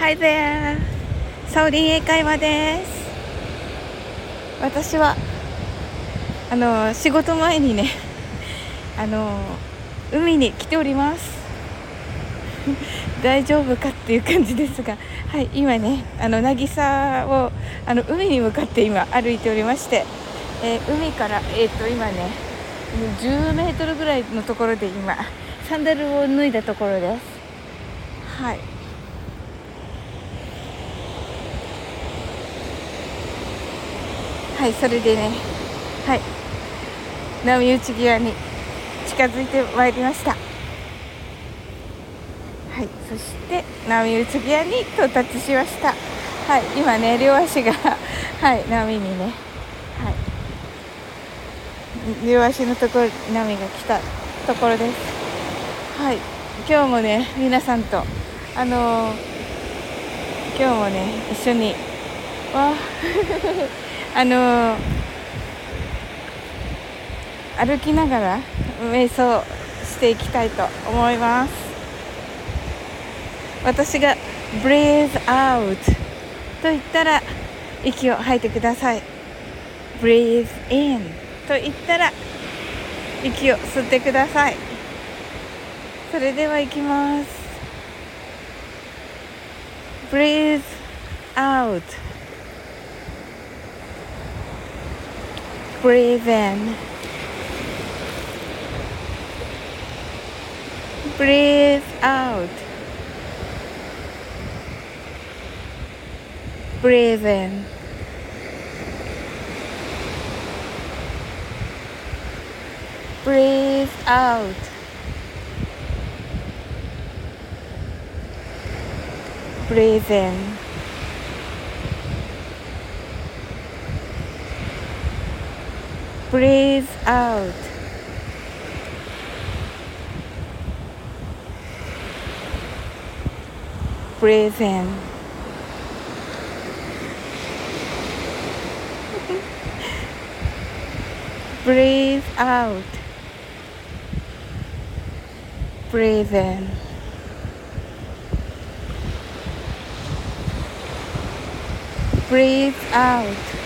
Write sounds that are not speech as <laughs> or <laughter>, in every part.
Hi there! サオリン英会話です。私はあの仕事前にね <laughs> あの海に来ております。<laughs> 大丈夫かっていう感じですがはい今ねあの渚をあの海に向かって今歩いておりまして、えー、海からえっ、ー、と今ね10メートルぐらいのところで今サンダルを脱いだところです。はい。はいそれでねはい。波打ち際に近づいてまいりました。はいそして波打ち際に到達しました。はい今ね両足が <laughs> はい波にねはい。両足のところに波が来たところです。はい今日もね皆さんとあのー、今日もね一緒にわあの歩きながら瞑想していきたいと思います。私が breathe out と言ったら息を吐いてください。breathe in と言ったら息を吸ってください。それでは行きます。breathe out breathe in. Breathe out. Breathe in. Breathe out. Breathe in <laughs> breathe out. Breathe in. Breathe out. Breathe in. Breathe out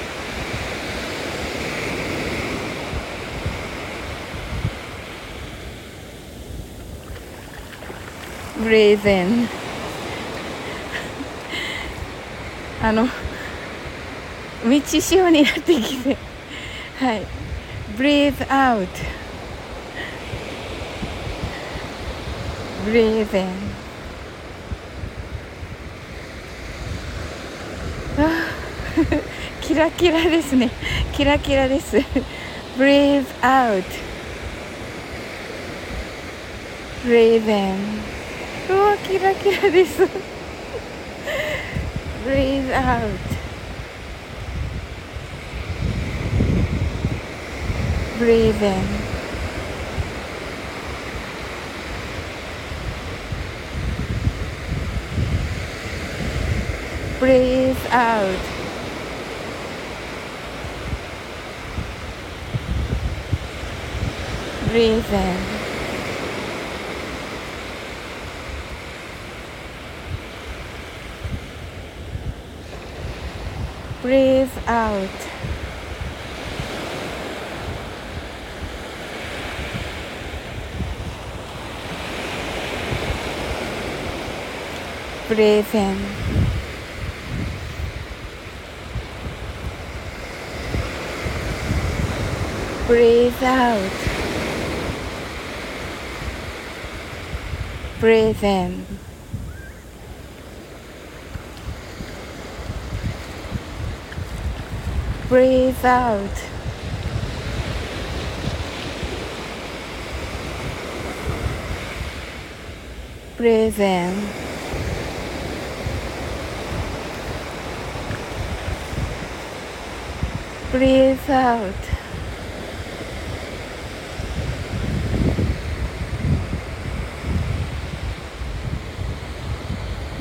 ブレーゼンあの道潮になってきてはいブレーズアウトブレーゼンあキラキラですねキラキラですブレーズアウトブレーゼン わキラキラです breathe out breathe in breathe out breathe in Breathe out. Breathe in. Breathe out. Breathe in breathe out. Breathe in. Breathe out.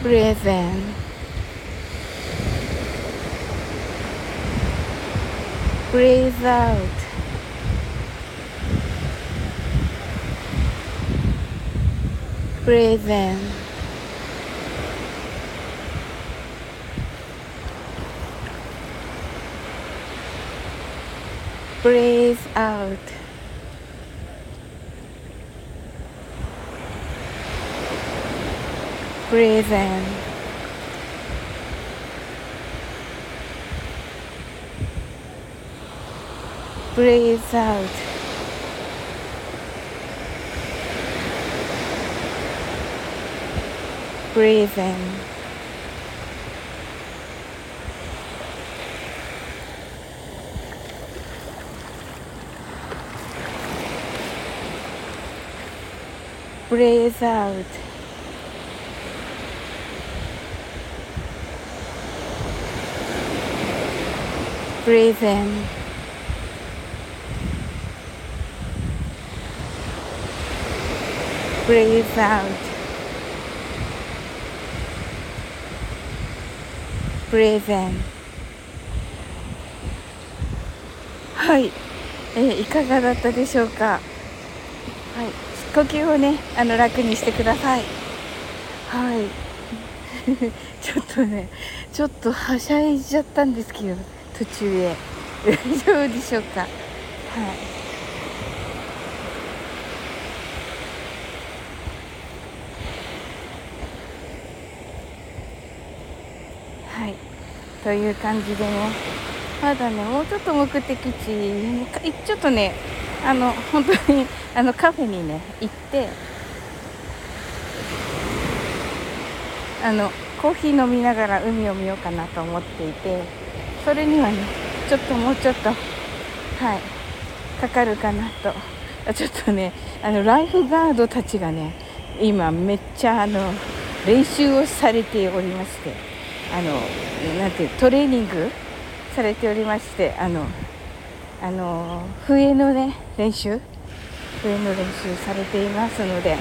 Breathe in. Breathe out. Breathe in. Breathe out. Breathe in. Breathe out. Breathe in. Breathe out. Breathe in breathe out breathe in. はい、えー、いかがだったでしょうか？はい。呼吸をねあの楽にしてください。はい。<laughs> ちょっとねちょっとはしゃいじゃったんですけど途中へ。大丈夫でしょうか？はいはい。という感じでね。まだねもうちょっと目的地ち。ょっとねあの本当に <laughs> あのカフェにね行って。あのコーヒー飲みながら海を見ようかなと思っていて。それにはねちょっともうちょっとはいかかるかなと。ちょっとねあのライフガードたちがね今めっちゃあの練習をされておりまして。あのなんていうトレーニングされておりましてあのあの笛のね練習笛の練習されていますので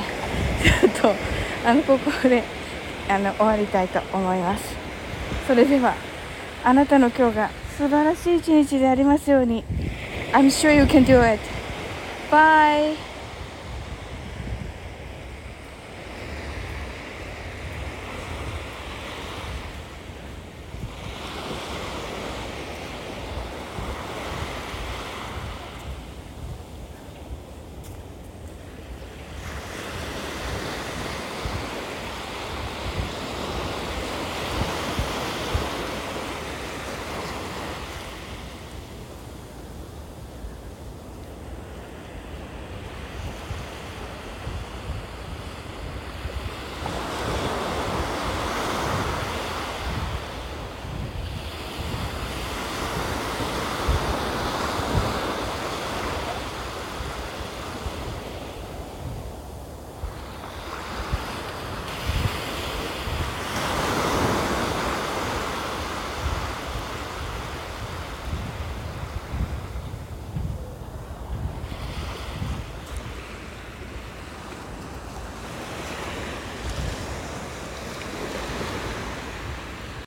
ちょっとあのここであの終わりたいと思いますそれではあなたの今日が素晴らしい一日でありますように I'm sure you can do it. Bye.